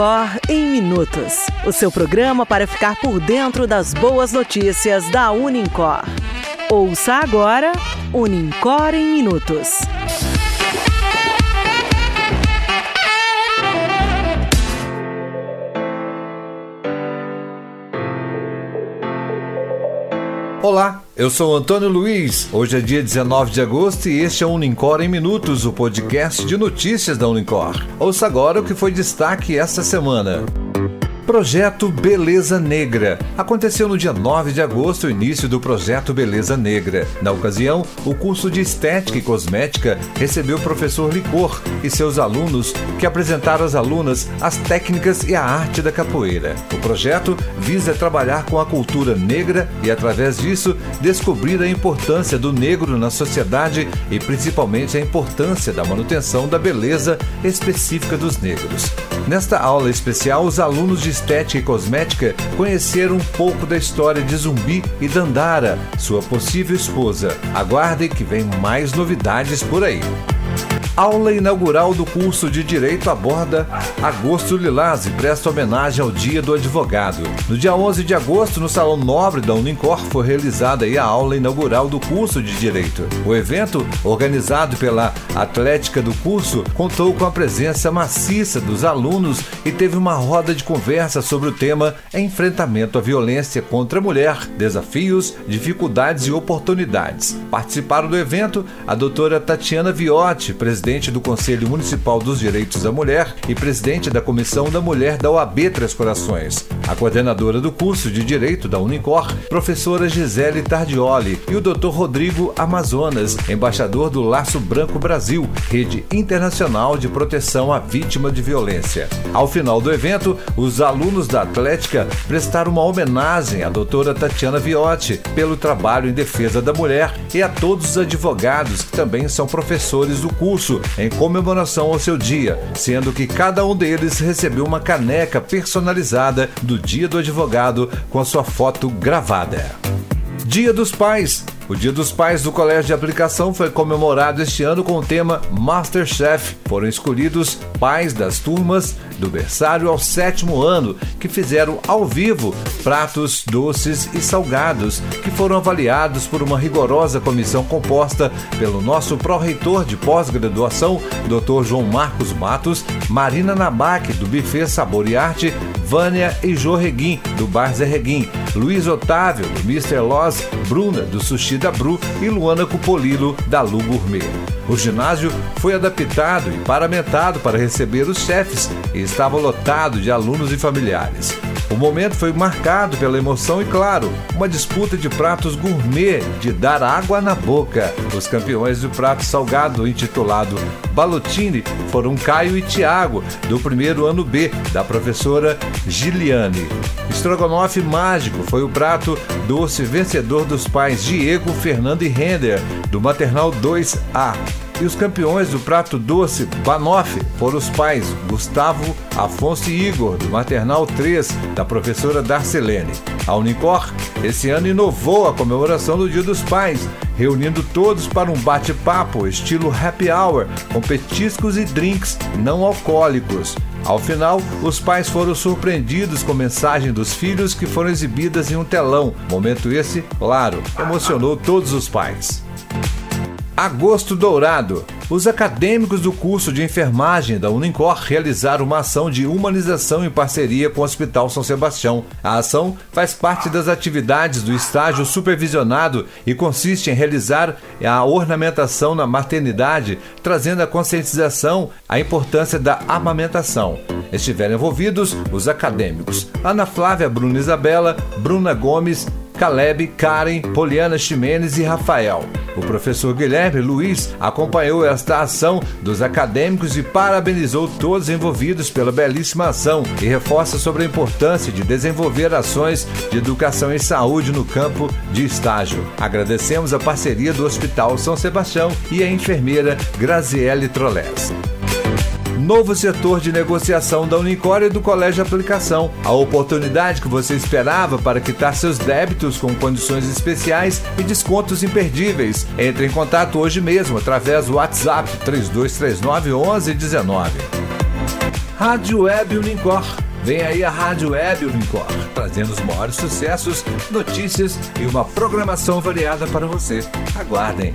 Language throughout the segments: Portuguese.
Unicor em Minutos o seu programa para ficar por dentro das boas notícias da Unicor. Ouça agora Unicor em Minutos. Olá, eu sou Antônio Luiz. Hoje é dia 19 de agosto e este é o Unicor em Minutos, o podcast de notícias da Unicor. Ouça agora o que foi destaque esta semana. Projeto Beleza Negra. Aconteceu no dia 9 de agosto o início do projeto Beleza Negra. Na ocasião, o curso de Estética e Cosmética recebeu o professor Licor e seus alunos, que apresentaram às alunas as técnicas e a arte da capoeira. O projeto visa trabalhar com a cultura negra e, através disso, descobrir a importância do negro na sociedade e, principalmente, a importância da manutenção da beleza específica dos negros. Nesta aula especial, os alunos de Estética e Cosmética conheceram um pouco da história de Zumbi e Dandara, sua possível esposa. Aguardem que vem mais novidades por aí. Aula inaugural do curso de Direito aborda Agosto Lilás e presta homenagem ao Dia do Advogado. No dia 11 de agosto, no Salão Nobre da Unicor, foi realizada a aula inaugural do curso de Direito. O evento, organizado pela Atlética do curso, contou com a presença maciça dos alunos e teve uma roda de conversa sobre o tema Enfrentamento à Violência contra a Mulher, Desafios, Dificuldades e Oportunidades. Participaram do evento a doutora Tatiana Viotti, presidente presidente do Conselho Municipal dos Direitos da Mulher e presidente da Comissão da Mulher da OAB Três Corações. A coordenadora do curso de Direito da Unicor, professora Gisele Tardioli, e o Dr. Rodrigo Amazonas, embaixador do Laço Branco Brasil, rede internacional de proteção à vítima de violência. Ao final do evento, os alunos da Atlética prestaram uma homenagem à doutora Tatiana Viotti pelo trabalho em defesa da mulher e a todos os advogados que também são professores do curso em comemoração ao seu dia, sendo que cada um deles recebeu uma caneca personalizada do Dia do Advogado com a sua foto gravada. Dia dos Pais. O Dia dos Pais do Colégio de Aplicação foi comemorado este ano com o tema Masterchef. Foram escolhidos pais das turmas do berçário ao sétimo ano, que fizeram ao vivo pratos doces e salgados, que foram avaliados por uma rigorosa comissão composta pelo nosso pró-reitor de pós-graduação, Dr. João Marcos Matos, Marina Nabac, do Buffet Sabor e Arte, Vânia e Jô Reguim, do Bar Zé Reguim, Luiz Otávio, do Mr. Loz, Bruna, do Sushi da Bru e Luana Cupolilo, da Lu Gourmet. O ginásio foi adaptado e paramentado para receber os chefes e estava lotado de alunos e familiares. O momento foi marcado pela emoção e, claro, uma disputa de pratos gourmet de dar água na boca. Os campeões do prato salgado, intitulado Balotini, foram Caio e Tiago, do primeiro ano B, da professora Giliane. Estrogonofe mágico foi o prato doce vencedor dos pais Diego, Fernando e Render, do Maternal 2A. E os campeões do prato doce Banoff foram os pais Gustavo, Afonso e Igor, do Maternal 3, da professora Darcelene. A Unicor, esse ano, inovou a comemoração do Dia dos Pais, reunindo todos para um bate-papo estilo happy hour, com petiscos e drinks não alcoólicos. Ao final, os pais foram surpreendidos com mensagem dos filhos que foram exibidas em um telão. Momento esse, claro, emocionou todos os pais. Agosto Dourado. Os acadêmicos do curso de enfermagem da Unicor realizaram uma ação de humanização em parceria com o Hospital São Sebastião. A ação faz parte das atividades do estágio supervisionado e consiste em realizar a ornamentação na maternidade, trazendo a conscientização a importância da amamentação. Estiveram envolvidos os acadêmicos Ana Flávia Bruna Isabela, Bruna Gomes, Caleb, Karen, Poliana Ximenes e Rafael. O professor Guilherme Luiz acompanhou esta ação dos acadêmicos e parabenizou todos envolvidos pela belíssima ação e reforça sobre a importância de desenvolver ações de educação e saúde no campo de estágio. Agradecemos a parceria do Hospital São Sebastião e a enfermeira Graziele Trolés novo setor de negociação da Unicor e do Colégio Aplicação. A oportunidade que você esperava para quitar seus débitos com condições especiais e descontos imperdíveis. Entre em contato hoje mesmo através do WhatsApp 3239 1119. Rádio Web Unicor. Vem aí a Rádio Web Unicor, trazendo os maiores sucessos, notícias e uma programação variada para você. Aguardem!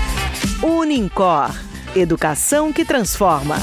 Unicor Educação que transforma.